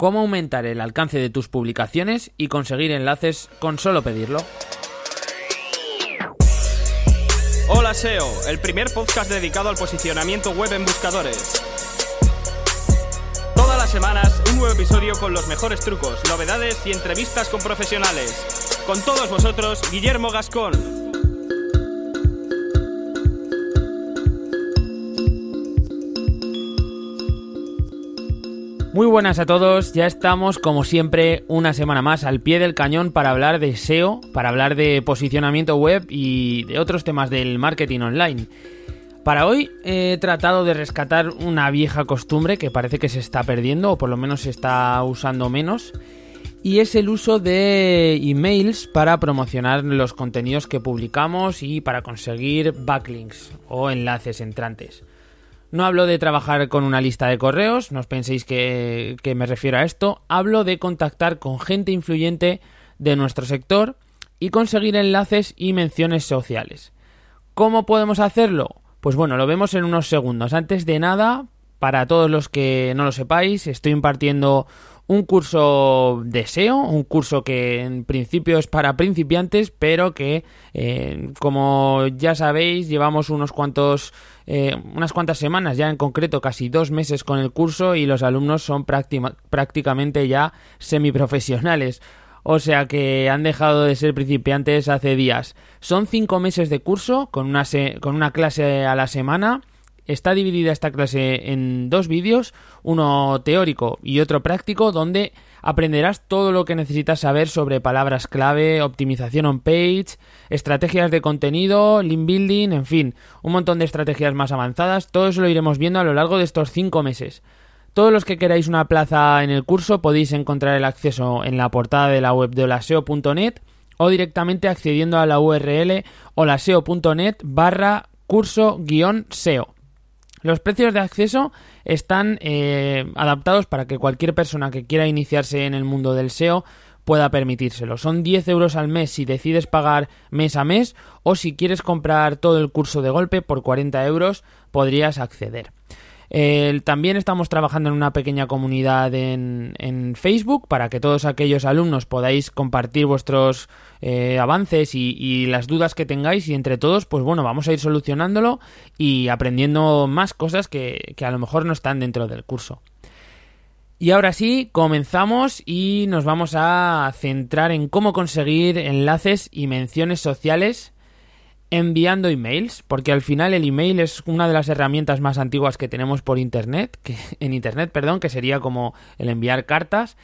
cómo aumentar el alcance de tus publicaciones y conseguir enlaces con solo pedirlo. Hola SEO, el primer podcast dedicado al posicionamiento web en buscadores. Todas las semanas un nuevo episodio con los mejores trucos, novedades y entrevistas con profesionales. Con todos vosotros, Guillermo Gascón. Muy buenas a todos, ya estamos como siempre una semana más al pie del cañón para hablar de SEO, para hablar de posicionamiento web y de otros temas del marketing online. Para hoy he tratado de rescatar una vieja costumbre que parece que se está perdiendo o por lo menos se está usando menos y es el uso de emails para promocionar los contenidos que publicamos y para conseguir backlinks o enlaces entrantes. No hablo de trabajar con una lista de correos, no os penséis que, me refiero a esto, hablo de contactar con gente influyente de nuestro sector y conseguir enlaces y menciones sociales. ¿Cómo podemos hacerlo? Pues bueno, lo vemos en unos segundos. Antes de nada, para todos los que no lo sepáis, estoy impartiendo un curso de SEO, un curso que en principio es para principiantes, pero que, eh, como ya sabéis, llevamos unos cuantos, eh, unas cuantas semanas, ya en concreto casi dos meses con el curso y los alumnos son prácticamente ya semiprofesionales. O sea que han dejado de ser principiantes hace días. Son cinco meses de curso con una, con una clase a la semana Está dividida esta clase en dos vídeos, uno teórico y otro práctico, donde aprenderás todo lo que necesitas saber sobre palabras clave, optimización on page, estrategias de contenido, link building, en fin, un montón de estrategias más avanzadas. Todo eso lo iremos viendo a lo largo de estos cinco meses. Todos los que queráis una plaza en el curso podéis encontrar el acceso en la portada de la web de holaseo.net o directamente accediendo a la URL holaseo.net barra curso-seo. Los precios de acceso están eh, adaptados para que cualquier persona que quiera iniciarse en el mundo del SEO pueda permitírselo. Son 10 euros al mes si decides pagar mes a mes o si quieres comprar todo el curso de golpe por 40 euros podrías acceder también estamos trabajando en una pequeña comunidad en, Facebook para que todos aquellos alumnos podáis compartir vuestros eh, avances y, las dudas que tengáis y entre todos, pues bueno, vamos a ir solucionándolo y aprendiendo más cosas que, que a lo mejor no están dentro del curso. Y ahora sí, comenzamos y nos vamos a centrar en cómo conseguir enlaces y menciones sociales enviando emails, porque al final el email es una de las herramientas más antiguas que tenemos por internet, que en internet, perdón, que sería como el enviar cartas.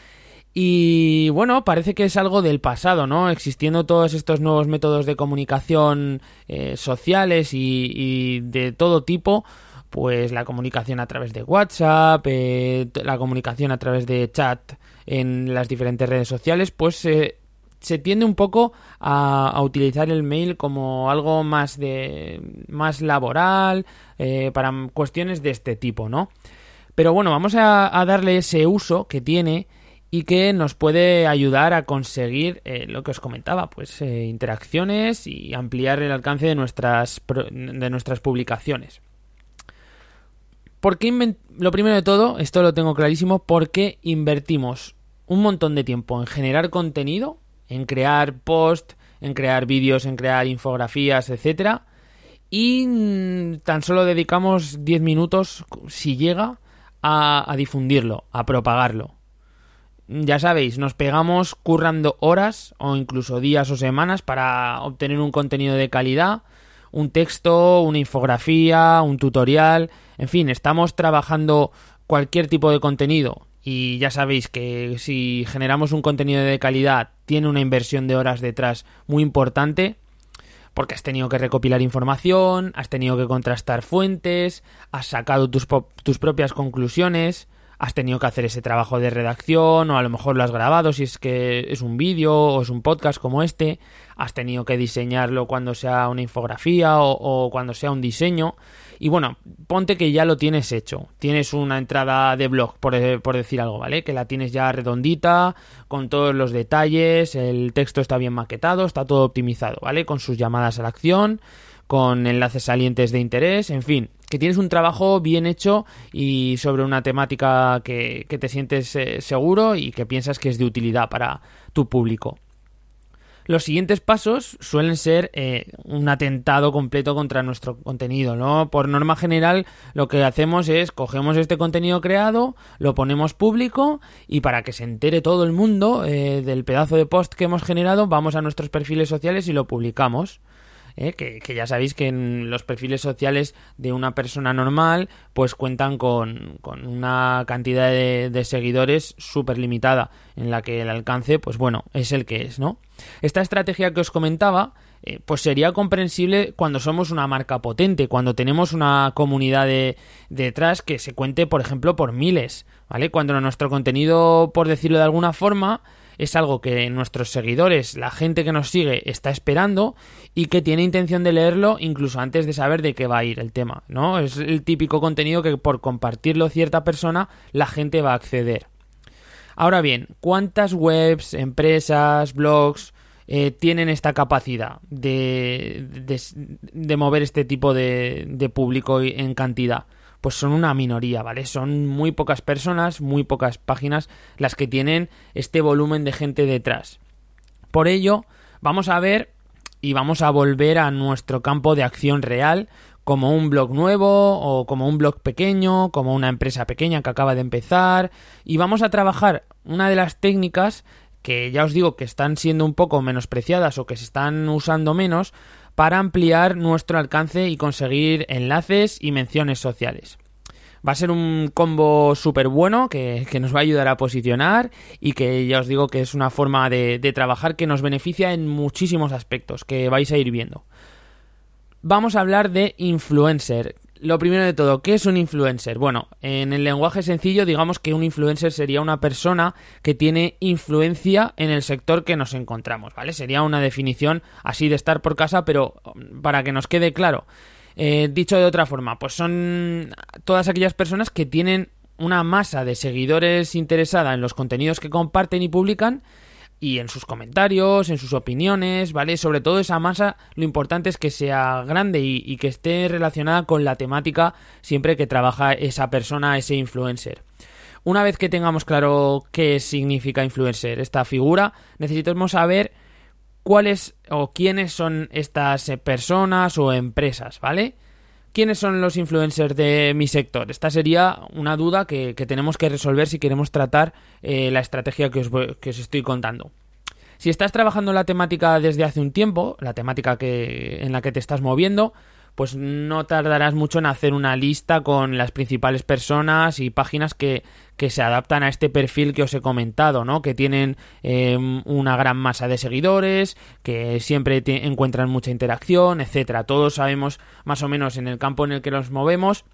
Y bueno, parece que es algo del pasado, ¿no? Existiendo todos estos nuevos métodos de comunicación eh, sociales y, de todo tipo, pues la comunicación a través de WhatsApp, eh, la comunicación a través de chat en las diferentes redes sociales, pues eh, se tiende un poco a, utilizar el mail como algo más de más laboral eh, para cuestiones de este tipo, ¿no? Pero bueno, vamos a, darle ese uso que tiene y que nos puede ayudar a conseguir eh, lo que os comentaba, pues eh, interacciones y ampliar el alcance de nuestras de nuestras publicaciones. ¿Por qué lo primero de todo, esto lo tengo clarísimo, porque invertimos un montón de tiempo en generar contenido en crear post, en crear vídeos, en crear infografías, etcétera, y mm, tan solo dedicamos 10 minutos, si llega, a, a difundirlo, a propagarlo. Ya sabéis, nos pegamos currando horas o incluso días o semanas para obtener un contenido de calidad, un texto, una infografía, un tutorial, en fin, estamos trabajando cualquier tipo de contenido y ya sabéis que si generamos un contenido de calidad tiene una inversión de horas detrás muy importante porque has tenido que recopilar información, has tenido que contrastar fuentes, has sacado tus, tus propias conclusiones, has tenido que hacer ese trabajo de redacción o a lo mejor lo has grabado si es que es un vídeo o es un podcast como este, has tenido que diseñarlo cuando sea una infografía o, cuando sea un diseño y bueno, ponte que ya lo tienes hecho, tienes una entrada de blog por, por decir algo, ¿vale? Que la tienes ya redondita, con todos los detalles, el texto está bien maquetado, está todo optimizado, ¿vale? Con sus llamadas a la acción, con enlaces salientes de interés, en fin, que tienes un trabajo bien hecho y sobre una temática que, te sientes eh, seguro y que piensas que es de utilidad para tu público. Los siguientes pasos suelen ser eh, un atentado completo contra nuestro contenido, ¿no? Por norma general, lo que hacemos es cogemos este contenido creado, lo ponemos público y para que se entere todo el mundo eh, del pedazo de post que hemos generado, vamos a nuestros perfiles sociales y lo publicamos. ¿Eh? que, ya sabéis que en los perfiles sociales de una persona normal pues cuentan con, una cantidad de, seguidores súper limitada en la que el alcance pues bueno es el que es no esta estrategia que os comentaba eh, pues sería comprensible cuando somos una marca potente, cuando tenemos una comunidad de, detrás que se cuente, por ejemplo, por miles, ¿vale? Cuando nuestro contenido, por decirlo de alguna forma, es algo que nuestros seguidores, la gente que nos sigue, está esperando y que tiene intención de leerlo incluso antes de saber de qué va a ir el tema, ¿no? Es el típico contenido que por compartirlo cierta persona la gente va a acceder. Ahora bien, ¿cuántas webs, empresas, blogs eh, tienen esta capacidad de, de, mover este tipo de, de público en cantidad? Pues son una minoría, ¿vale? Son muy pocas personas, muy pocas páginas las que tienen este volumen de gente detrás. Por ello, vamos a ver y vamos a volver a nuestro campo de acción real como un blog nuevo o como un blog pequeño, como una empresa pequeña que acaba de empezar y vamos a trabajar una de las técnicas que ya os digo que están siendo un poco menospreciadas o que se están usando menos para ampliar nuestro alcance y conseguir enlaces y menciones sociales. Va a ser un combo súper bueno que, nos va a ayudar a posicionar y que ya os digo que es una forma de, de trabajar que nos beneficia en muchísimos aspectos que vais a ir viendo. Vamos a hablar de influencer, lo primero de todo, ¿qué es un influencer? Bueno, en el lenguaje sencillo, digamos que un influencer sería una persona que tiene influencia en el sector que nos encontramos, ¿vale? Sería una definición así de estar por casa, pero um, para que nos quede claro. Eh, dicho de otra forma, pues son todas aquellas personas que tienen una masa de seguidores interesada en los contenidos que comparten y publican y en sus comentarios, en sus opiniones, ¿vale? Sobre todo esa masa, lo importante es que sea grande y, que esté relacionada con la temática siempre que trabaja esa persona, ese influencer. Una vez que tengamos claro qué significa influencer, esta figura, necesitamos saber cuáles o quiénes son estas personas o empresas, ¿vale? ¿Quiénes son los influencers de mi sector? Esta sería una duda que, tenemos que resolver si queremos tratar eh, la estrategia que os, que os estoy contando. Si estás trabajando la temática desde hace un tiempo, la temática que, en la que te estás moviendo, pues no tardarás mucho en hacer una lista con las principales personas y páginas que, se adaptan a este perfil que os he comentado, ¿no? Que tienen em, una gran masa de seguidores, que siempre encuentran mucha interacción, etcétera. Todos sabemos más o menos en el campo en el que nos movemos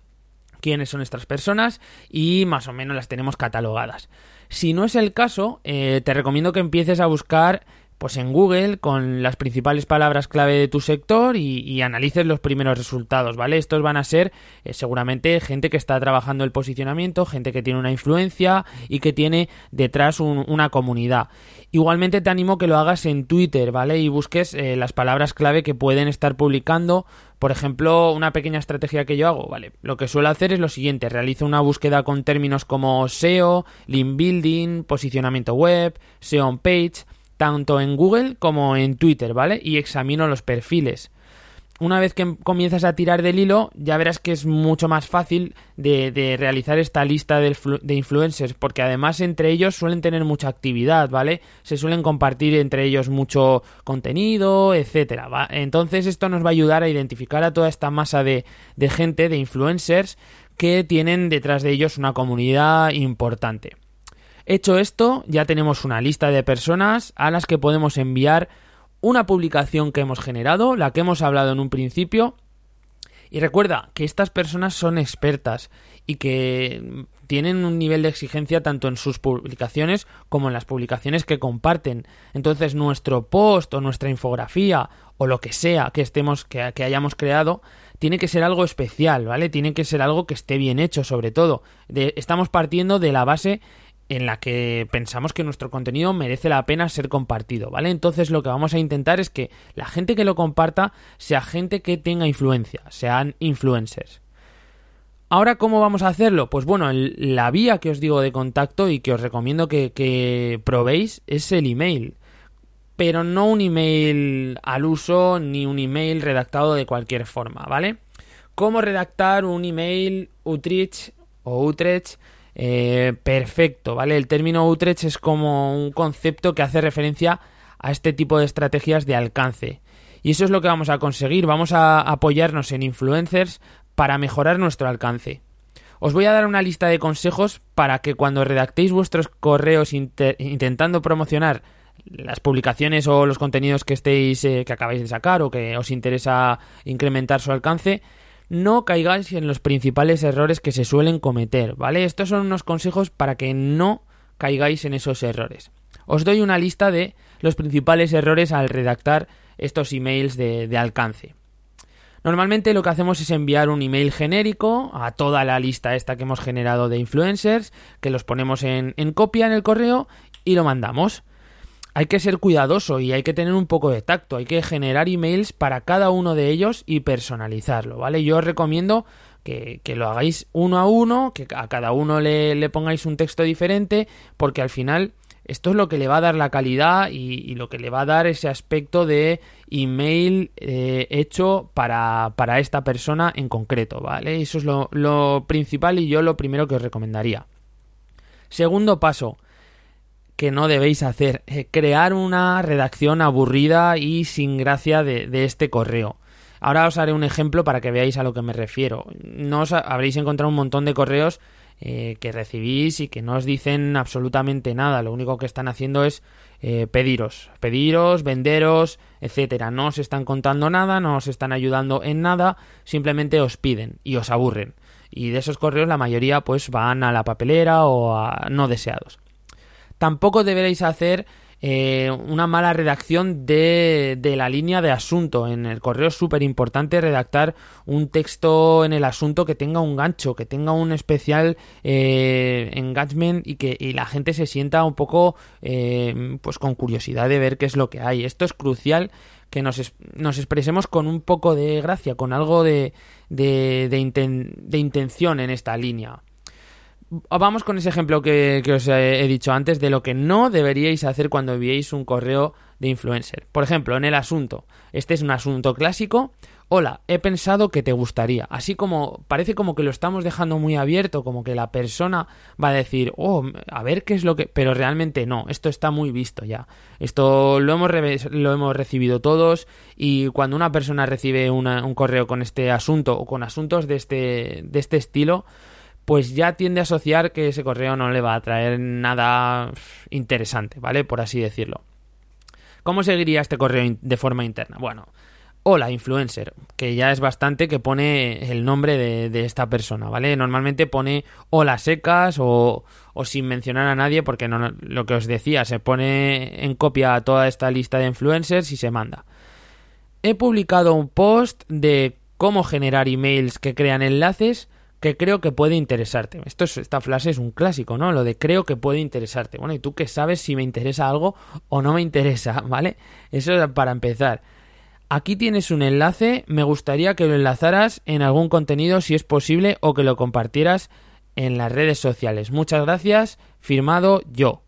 quiénes son estas personas y más o menos las tenemos catalogadas. Si no es el caso, eh, te recomiendo que empieces a buscar pues en Google con las principales palabras clave de tu sector y, analices los primeros resultados, ¿vale? Estos van a ser eh, seguramente gente que está trabajando el posicionamiento, gente que tiene una influencia y que tiene detrás una comunidad. Igualmente te animo que lo hagas en Twitter, ¿vale? Y busques eh, las palabras clave que pueden estar publicando. Por ejemplo, una pequeña estrategia que yo hago, ¿vale? Lo que suelo hacer es lo siguiente, realizo una búsqueda con términos como SEO, link building, posicionamiento web, SEO on page, tanto en Google como en Twitter, ¿vale? Y examino los perfiles. Una vez que comienzas a tirar del hilo, ya verás que es mucho más fácil de, realizar esta lista de, influencers, porque además entre ellos suelen tener mucha actividad, ¿vale? Se suelen compartir entre ellos mucho contenido, etcétera. Entonces esto nos va a ayudar a identificar a toda esta masa de, de gente, de influencers, que tienen detrás de ellos una comunidad importante. Hecho esto, ya tenemos una lista de personas a las que podemos enviar una publicación que hemos generado, la que hemos hablado en un principio. Y recuerda que estas personas son expertas y que tienen un nivel de exigencia tanto en sus publicaciones como en las publicaciones que comparten. Entonces nuestro post o nuestra infografía o lo que sea que estemos que, hayamos creado tiene que ser algo especial, ¿vale? Tiene que ser algo que esté bien hecho, sobre todo. estamos partiendo de la base en la que pensamos que nuestro contenido merece la pena ser compartido, ¿vale? Entonces lo que vamos a intentar es que la gente que lo comparta sea gente que tenga influencia, sean influencers. Ahora, ¿cómo vamos a hacerlo? Pues bueno, la vía que os digo de contacto y que os recomiendo que, que probéis es el email. Pero no un email al uso ni un email redactado de cualquier forma, ¿vale? ¿Cómo redactar un email Utrecht o Utrecht eh, perfecto, ¿vale? El término Utrecht es como un concepto que hace referencia a este tipo de estrategias de alcance. Y eso es lo que vamos a conseguir. Vamos a apoyarnos en influencers para mejorar nuestro alcance. Os voy a dar una lista de consejos para que cuando redactéis vuestros correos intentando promocionar las publicaciones o los contenidos que estéis eh, que acabáis de sacar o que os interesa incrementar su alcance, no caigáis en los principales errores que se suelen cometer, ¿vale? Estos son unos consejos para que no caigáis en esos errores. Os doy una lista de los principales errores al redactar estos emails de, alcance. Normalmente lo que hacemos es enviar un email genérico a toda la lista esta que hemos generado de influencers, que los ponemos en copia en el correo y lo mandamos hay que ser cuidadoso y hay que tener un poco de tacto, hay que generar emails para cada uno de ellos y personalizarlo, ¿vale? Yo os recomiendo que, lo hagáis uno a uno, que a cada uno le, pongáis un texto diferente, porque al final esto es lo que le va a dar la calidad y, lo que le va a dar ese aspecto de email eh, hecho para, para, esta persona en concreto, ¿vale? Eso es lo, lo principal y yo lo primero que os recomendaría. Segundo paso, que no debéis hacer. Eh, crear una redacción aburrida y sin gracia de, este correo. Ahora os haré un ejemplo para que veáis a lo que me refiero. No os habréis encontrado un montón de correos eh, que recibís y que no os dicen absolutamente nada. Lo único que están haciendo es eh, pediros, pediros, venderos, etcétera. No os están contando nada, no os están ayudando en nada, simplemente os piden y os aburren. Y de esos correos la mayoría pues van a la papelera o a no deseados tampoco deberéis hacer eh, una mala redacción de, la línea de asunto. En el correo es súper importante redactar un texto en el asunto que tenga un gancho, que tenga un especial eh, engagement y que la gente se sienta un poco eh, pues con curiosidad de ver qué es lo que hay. Esto es crucial que nos, nos expresemos con un poco de gracia, con algo de, de, de intención en esta línea. Vamos con ese ejemplo que, os he dicho antes de lo que no deberíais hacer cuando enviéis un correo de influencer. Por ejemplo, en el asunto. Este es un asunto clásico. Hola, he pensado que te gustaría. Así como parece como que lo estamos dejando muy abierto, como que la persona va a decir, oh, a ver qué es lo que... Pero realmente no, esto está muy visto ya. Esto lo hemos, lo hemos recibido todos y cuando una persona recibe un correo con este asunto o con asuntos de este, de este estilo, pues ya tiende a asociar que ese correo no le va a traer nada interesante, ¿vale? Por así decirlo. ¿Cómo seguiría este correo de forma interna? Bueno, hola influencer, que ya es bastante que pone el nombre de, esta persona, ¿vale? Normalmente pone hola secas o, o sin mencionar a nadie porque no, lo que os decía, se pone en copia toda esta lista de influencers y se manda. He publicado un post de cómo generar emails que crean enlaces que creo que puede interesarte. Esto es, esta frase es un clásico, ¿no? Lo de creo que puede interesarte. Bueno, ¿y tú qué sabes si me interesa algo o no me interesa? ¿Vale? Eso es para empezar. Aquí tienes un enlace, me gustaría que lo enlazaras en algún contenido si es posible o que lo compartieras en las redes sociales. Muchas gracias, firmado yo.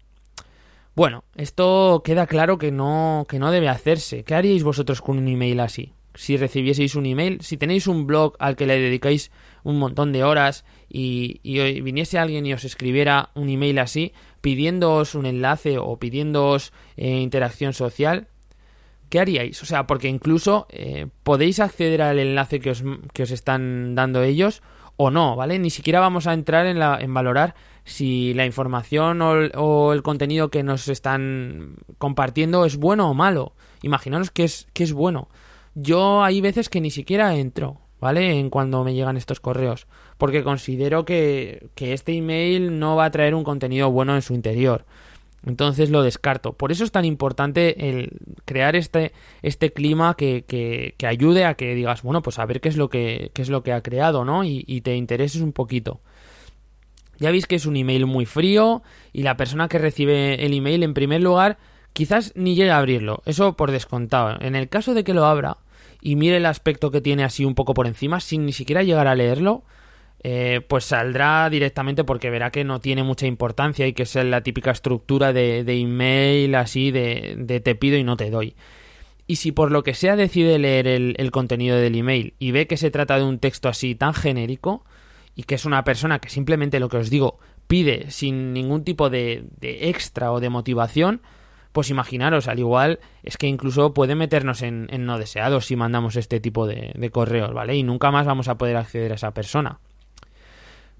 Bueno, esto queda claro que no, que no debe hacerse. ¿Qué haríais vosotros con un email así? Si recibieseis un email, si tenéis un blog al que le dedicáis un montón de horas y, viniese alguien y os escribiera un email así pidiéndoos un enlace o pidiéndoos eh, interacción social, ¿qué haríais? O sea, porque incluso eh, podéis acceder al enlace que os, que os están dando ellos o no, ¿vale? Ni siquiera vamos a entrar en, la, en valorar si la información o el, contenido que nos están compartiendo es bueno o malo. Imaginaos que es, que es bueno. Yo hay veces que ni siquiera entro. ¿Vale? En cuando me llegan estos correos, porque considero que, este email no va a traer un contenido bueno en su interior. Entonces lo descarto. Por eso es tan importante el crear este, este clima que, que, ayude a que digas, bueno, pues a ver qué es lo que, qué es lo que ha creado, ¿no? Y, y te intereses un poquito. Ya veis que es un email muy frío y la persona que recibe el email en primer lugar quizás ni llegue a abrirlo, eso por descontado. En el caso de que lo abra y mire el aspecto que tiene así un poco por encima, sin ni siquiera llegar a leerlo, eh, pues saldrá directamente porque verá que no tiene mucha importancia y que es la típica estructura de, email así de, de, te pido y no te doy. Y si por lo que sea decide leer el, el contenido del email y ve que se trata de un texto así tan genérico y que es una persona que simplemente lo que os digo pide sin ningún tipo de, de extra o de motivación, pues imaginaros, al igual es que incluso puede meternos en, no deseados si mandamos este tipo de, de, correos, ¿vale? Y nunca más vamos a poder acceder a esa persona.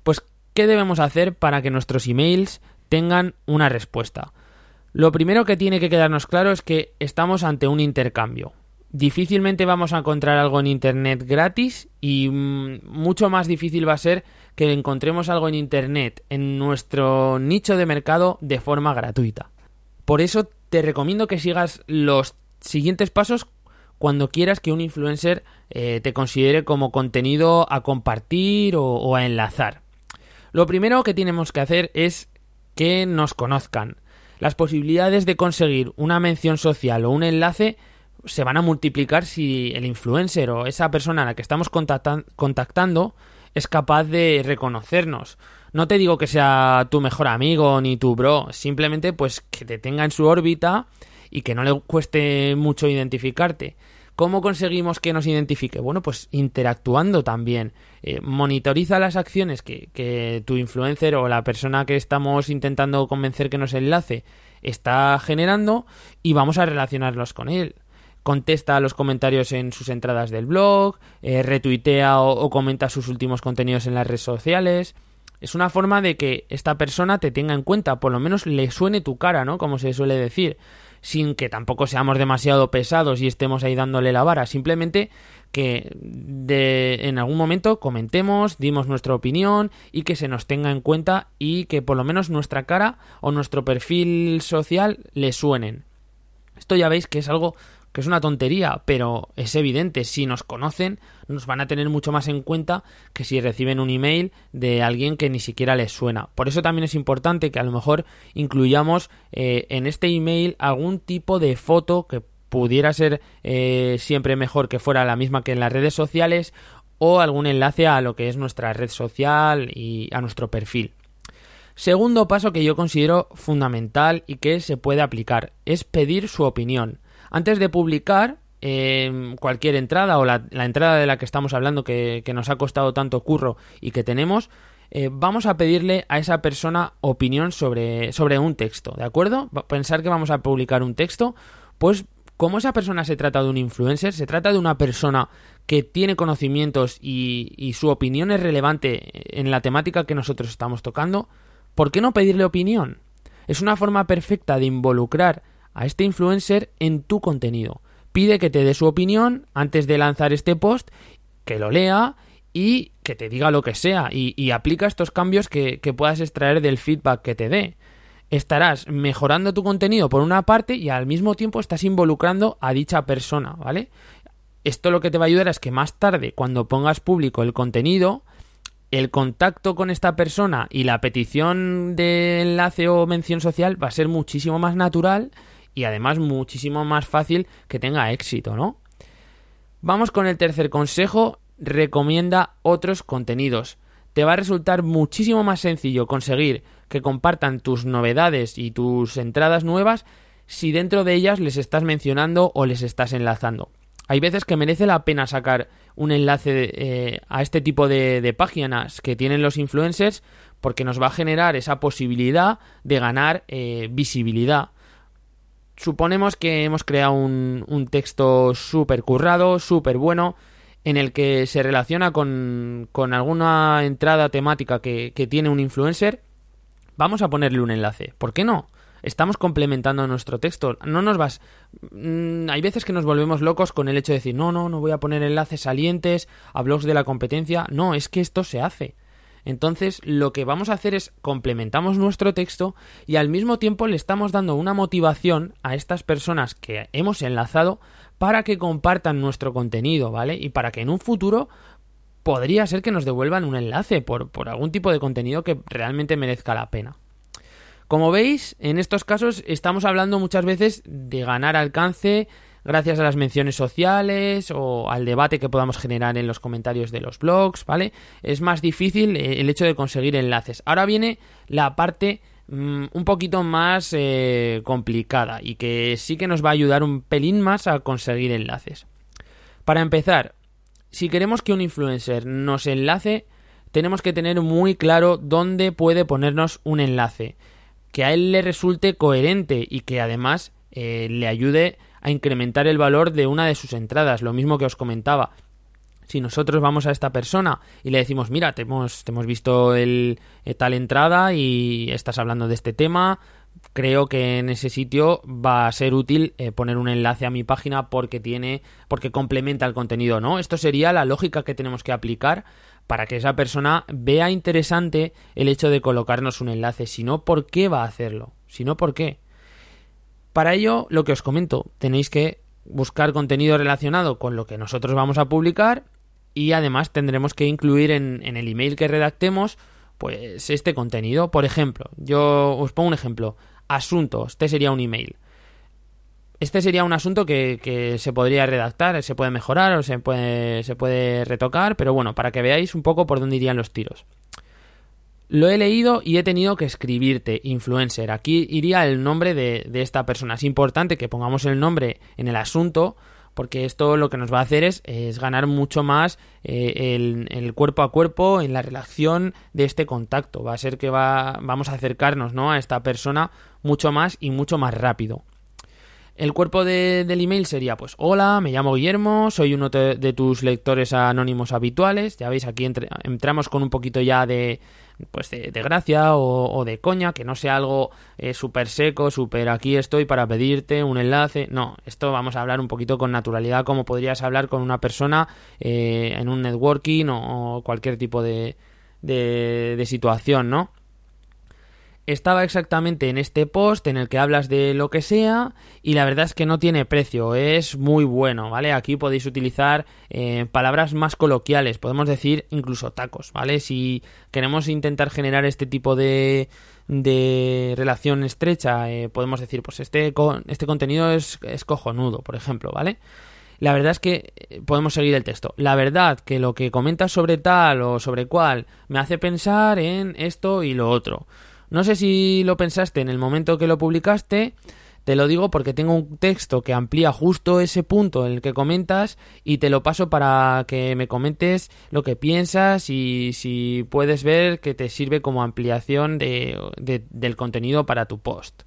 Pues, ¿qué debemos hacer para que nuestros emails tengan una respuesta? Lo primero que tiene que quedarnos claro es que estamos ante un intercambio. Difícilmente vamos a encontrar algo en Internet gratis y mm, mucho más difícil va a ser que encontremos algo en Internet en nuestro nicho de mercado de forma gratuita. Por eso te recomiendo que sigas los siguientes pasos cuando quieras que un influencer eh, te considere como contenido a compartir o, o a enlazar. Lo primero que tenemos que hacer es que nos conozcan las posibilidades de conseguir una mención social o un enlace se van a multiplicar si el influencer o esa persona a la que estamos contactando es capaz de reconocernos. No te digo que sea tu mejor amigo ni tu bro, simplemente pues que te tenga en su órbita y que no le cueste mucho identificarte. ¿Cómo conseguimos que nos identifique? Bueno, pues interactuando también. Eh, monitoriza las acciones que, que tu influencer o la persona que estamos intentando convencer que nos enlace está generando y vamos a relacionarlos con él contesta a los comentarios en sus entradas del blog, eh, retuitea o, o, comenta sus últimos contenidos en las redes sociales. Es una forma de que esta persona te tenga en cuenta, por lo menos le suene tu cara, ¿no? Como se suele decir sin que tampoco seamos demasiado pesados y estemos ahí dándole la vara, simplemente que de, en algún momento comentemos, dimos nuestra opinión y que se nos tenga en cuenta y que por lo menos nuestra cara o nuestro perfil social le suenen. Esto ya veis que es algo que es una tontería, pero es evidente, si nos conocen, nos van a tener mucho más en cuenta que si reciben un email de alguien que ni siquiera les suena. Por eso también es importante que a lo mejor incluyamos eh, en este email algún tipo de foto que pudiera ser eh, siempre mejor que fuera la misma que en las redes sociales o algún enlace a lo que es nuestra red social y a nuestro perfil. Segundo paso que yo considero fundamental y que se puede aplicar es pedir su opinión. Antes de publicar eh, cualquier entrada o la, entrada de la que estamos hablando que, que, nos ha costado tanto curro y que tenemos, eh, vamos a pedirle a esa persona opinión sobre, sobre un texto, ¿de acuerdo? Pensar que vamos a publicar un texto, pues como esa persona se trata de un influencer, se trata de una persona que tiene conocimientos y, y su opinión es relevante en la temática que nosotros estamos tocando, ¿por qué no pedirle opinión? Es una forma perfecta de involucrar a este influencer en tu contenido. Pide que te dé su opinión antes de lanzar este post, que lo lea y que te diga lo que sea y, aplica estos cambios que, que puedas extraer del feedback que te dé. Estarás mejorando tu contenido por una parte y al mismo tiempo estás involucrando a dicha persona, ¿vale? Esto lo que te va a ayudar es que más tarde, cuando pongas público el contenido, el contacto con esta persona y la petición de enlace o mención social va a ser muchísimo más natural y además muchísimo más fácil que tenga éxito, ¿no? Vamos con el tercer consejo, recomienda otros contenidos. Te va a resultar muchísimo más sencillo conseguir que compartan tus novedades y tus entradas nuevas si dentro de ellas les estás mencionando o les estás enlazando. Hay veces que merece la pena sacar un enlace eh, a este tipo de, páginas que tienen los influencers porque nos va a generar esa posibilidad de ganar eh, visibilidad suponemos que hemos creado un, un texto súper currado, súper bueno, en el que se relaciona con, con alguna entrada temática que, que, tiene un influencer, vamos a ponerle un enlace. ¿Por qué no? Estamos complementando nuestro texto. No nos vas. Mm, hay veces que nos volvemos locos con el hecho de decir, no, no, no voy a poner enlaces salientes a blogs de la competencia. No, es que esto se hace. Entonces, lo que vamos a hacer es complementamos nuestro texto y al mismo tiempo le estamos dando una motivación a estas personas que hemos enlazado para que compartan nuestro contenido, ¿vale? Y para que en un futuro podría ser que nos devuelvan un enlace por, por algún tipo de contenido que realmente merezca la pena. Como veis, en estos casos estamos hablando muchas veces de ganar alcance gracias a las menciones sociales o al debate que podamos generar en los comentarios de los blogs, ¿vale? Es más difícil eh, el hecho de conseguir enlaces. Ahora viene la parte mm, un poquito más eh, complicada y que sí que nos va a ayudar un pelín más a conseguir enlaces. Para empezar, si queremos que un influencer nos enlace, tenemos que tener muy claro dónde puede ponernos un enlace, que a él le resulte coherente y que además eh, le ayude a incrementar el valor de una de sus entradas, lo mismo que os comentaba. Si nosotros vamos a esta persona y le decimos, mira, te hemos, hemos visto el, eh, tal entrada y estás hablando de este tema, creo que en ese sitio va a ser útil eh, poner un enlace a mi página porque tiene porque complementa el contenido no esto sería la lógica que tenemos que aplicar para que esa persona vea interesante el hecho de colocarnos un enlace. Si no por qué va a hacerlo si no por qué para ello, lo que os comento, tenéis que buscar contenido relacionado con lo que nosotros vamos a publicar y además tendremos que incluir en, el email que redactemos pues este contenido. Por ejemplo, yo os pongo un ejemplo. Asunto, este sería un email. Este sería un asunto que, se podría redactar, se puede mejorar o se puede retocar, pero bueno, para que veáis un poco por dónde irían los tiros. Lo he leído y he tenido que escribirte, influencer. Aquí iría el nombre de, esta persona. Es importante que pongamos el nombre en el asunto porque esto lo que nos va a hacer es, ganar mucho más eh, el, cuerpo a cuerpo en la relación de este contacto. Va a ser que va, vamos a acercarnos ¿no? a esta persona mucho más y mucho más rápido. El cuerpo del email sería pues hola, me llamo Guillermo, soy uno de, tus lectores anónimos habituales. Ya veis, aquí entramos con un poquito ya de, pues de, gracia o, de coña, que no sea algo eh, súper seco, súper aquí estoy para pedirte un enlace. No, esto vamos a hablar un poquito con naturalidad, como podrías hablar con una persona eh, en un networking o, cualquier tipo de, de, de situación, ¿no? Estaba exactamente en este post en el que hablas de lo que sea y la verdad es que no tiene precio, es muy bueno, ¿vale? Aquí podéis utilizar eh, palabras más coloquiales, podemos decir incluso tacos, ¿vale? Si queremos intentar generar este tipo de, de relación estrecha, eh, podemos decir, pues este, este contenido es, es cojonudo, por ejemplo, ¿vale? La verdad es que eh, podemos seguir el texto. La verdad que lo que comentas sobre tal o sobre cual me hace pensar en esto y lo otro. No sé si lo pensaste en el momento que lo publicaste, te lo digo porque tengo un texto que amplía justo ese punto en el que comentas y te lo paso para que me comentes lo que piensas y si puedes ver que te sirve como ampliación del contenido para tu post.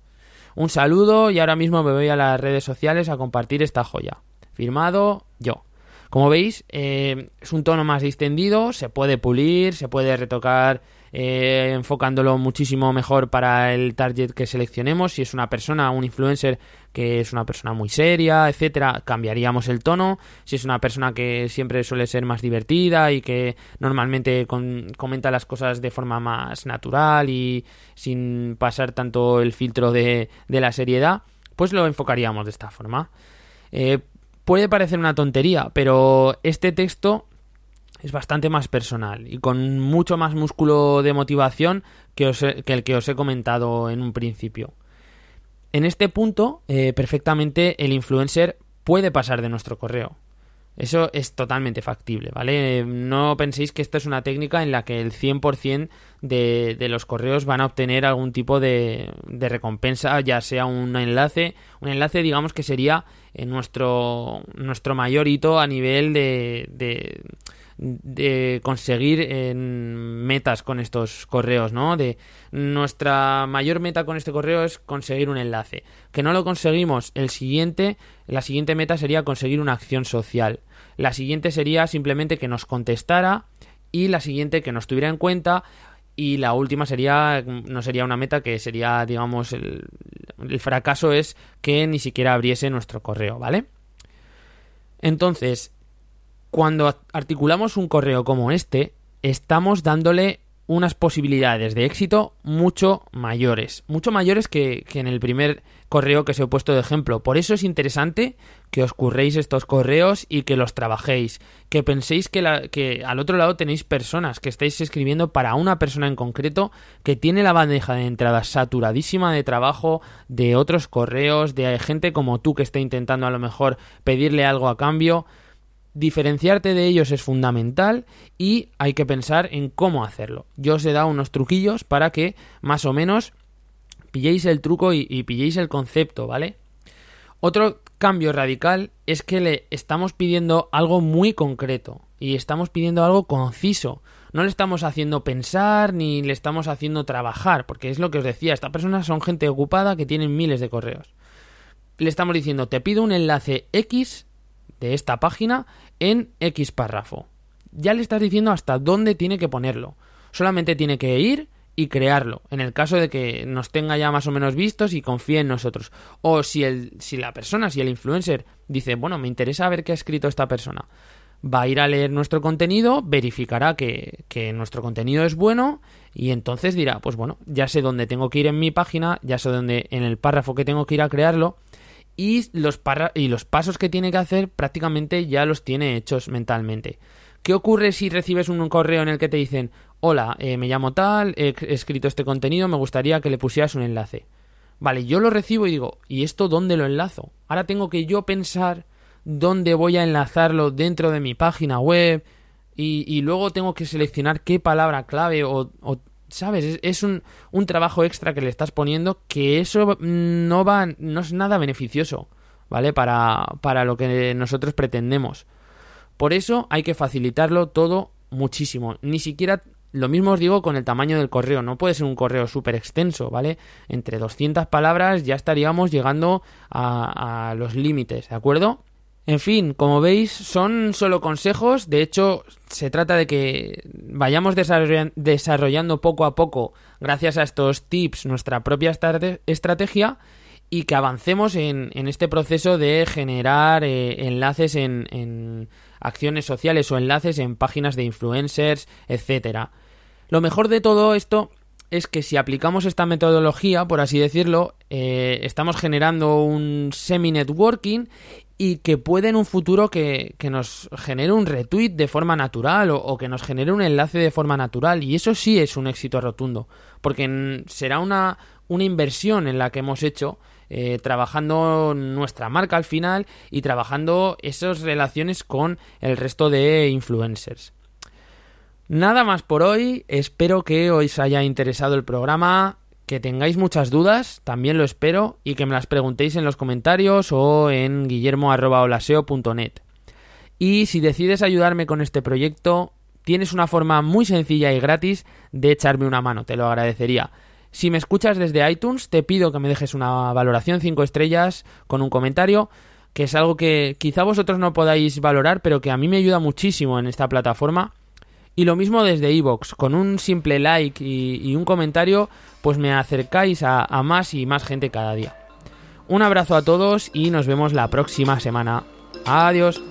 Un saludo y ahora mismo me voy a las redes sociales a compartir esta joya. Firmado yo. Como veis, eh, es un tono más distendido, se puede pulir, se puede retocar eh, enfocándolo muchísimo mejor para el target que seleccionemos. Si es una persona, un influencer que es una persona muy seria, etcétera, cambiaríamos el tono. Si es una persona que siempre suele ser más divertida y que normalmente comenta las cosas de forma más natural y sin pasar tanto el filtro de, la seriedad, pues lo enfocaríamos de esta forma. Eh, puede parecer una tontería, pero este texto es bastante más personal y con mucho más músculo de motivación que, el que os he comentado en un principio. En este punto, eh, perfectamente el influencer puede pasar de nuestro correo. Eso es totalmente factible, ¿vale? No penséis que esta es una técnica en la que el 100% de, de los correos van a obtener algún tipo de, recompensa, ya sea un enlace, un enlace digamos que sería nuestro, nuestro mayor hito a nivel de conseguir en metas con estos correos, ¿no? De nuestra mayor meta con este correo es conseguir un enlace. Que no lo conseguimos, el siguiente, la siguiente meta sería conseguir una acción social. La siguiente sería simplemente que nos contestara y la siguiente que nos tuviera en cuenta y la última sería no sería una meta que sería digamos el fracaso es que ni siquiera abriese nuestro correo, ¿vale? Entonces, cuando articulamos un correo como este, estamos dándole unas posibilidades de éxito mucho mayores, mucho mayores que, que, en el primer correo que os he puesto de ejemplo. Por eso es interesante que os curréis estos correos y que los trabajéis, que penséis que, la, que al otro lado tenéis personas, que estáis escribiendo para una persona en concreto que tiene la bandeja de entrada saturadísima de trabajo, de otros correos, de gente como tú que está intentando a lo mejor pedirle algo a cambio diferenciarte de ellos es fundamental y hay que pensar en cómo hacerlo. Yo os he dado unos truquillos para que más o menos pilléis el truco y, pilléis el concepto, ¿vale? Otro cambio radical es que le estamos pidiendo algo muy concreto y estamos pidiendo algo conciso. No le estamos haciendo pensar ni le estamos haciendo trabajar, porque es lo que os decía, estas personas son gente ocupada que tienen miles de correos. Le estamos diciendo, te pido un enlace X de esta página en X párrafo. Ya le estás diciendo hasta dónde tiene que ponerlo. Solamente tiene que ir y crearlo, en el caso de que nos tenga ya más o menos vistos y confíe en nosotros. O si, el, si la persona, si el influencer dice, bueno, me interesa ver qué ha escrito esta persona, va a ir a leer nuestro contenido, verificará que, que nuestro contenido es bueno y entonces dirá, pues bueno, ya sé dónde tengo que ir en mi página, ya sé dónde en el párrafo que tengo que ir a crearlo y los, pasos que tiene que hacer prácticamente ya los tiene hechos mentalmente. ¿Qué ocurre si recibes un correo en el que te dicen, hola, eh, me llamo tal, he escrito este contenido, me gustaría que le pusieras un enlace? Vale, yo lo recibo y digo, ¿y esto dónde lo enlazo? Ahora tengo que yo pensar dónde voy a enlazarlo dentro de mi página web y, luego tengo que seleccionar qué palabra clave o ¿Sabes? Es, un, un, trabajo extra que le estás poniendo que eso no va, no es nada beneficioso, ¿vale? Para, para lo que nosotros pretendemos. Por eso hay que facilitarlo todo muchísimo. Ni siquiera lo mismo os digo con el tamaño del correo. No puede ser un correo súper extenso, ¿vale? Entre 200 palabras ya estaríamos llegando a, a los límites, ¿de acuerdo? En fin, como veis, son solo consejos. De hecho, se trata de que vayamos desarrollando poco a poco, gracias a estos tips, nuestra propia estrategia y que avancemos en, este proceso de generar eh, enlaces en, en, acciones sociales o enlaces en páginas de influencers, etcétera. Lo mejor de todo esto es que si aplicamos esta metodología, por así decirlo, eh, estamos generando un semi-networking y que puede en un futuro que, que, nos genere un retweet de forma natural o, que nos genere un enlace de forma natural y eso sí es un éxito rotundo porque será una, una inversión en la que hemos hecho eh, trabajando nuestra marca al final y trabajando esas relaciones con el resto de influencers. Nada más por hoy, espero que os haya interesado el programa que tengáis muchas dudas, también lo espero, y que me las preguntéis en los comentarios o en guillermo.olaseo.net. Y si decides ayudarme con este proyecto, tienes una forma muy sencilla y gratis de echarme una mano, te lo agradecería. Si me escuchas desde iTunes, te pido que me dejes una valoración 5 estrellas con un comentario, que es algo que quizá vosotros no podáis valorar, pero que a mí me ayuda muchísimo en esta plataforma y lo mismo desde iVoox, con un simple like y, un comentario, pues me acercáis a más y más gente cada día. Un abrazo a todos y nos vemos la próxima semana. Adiós.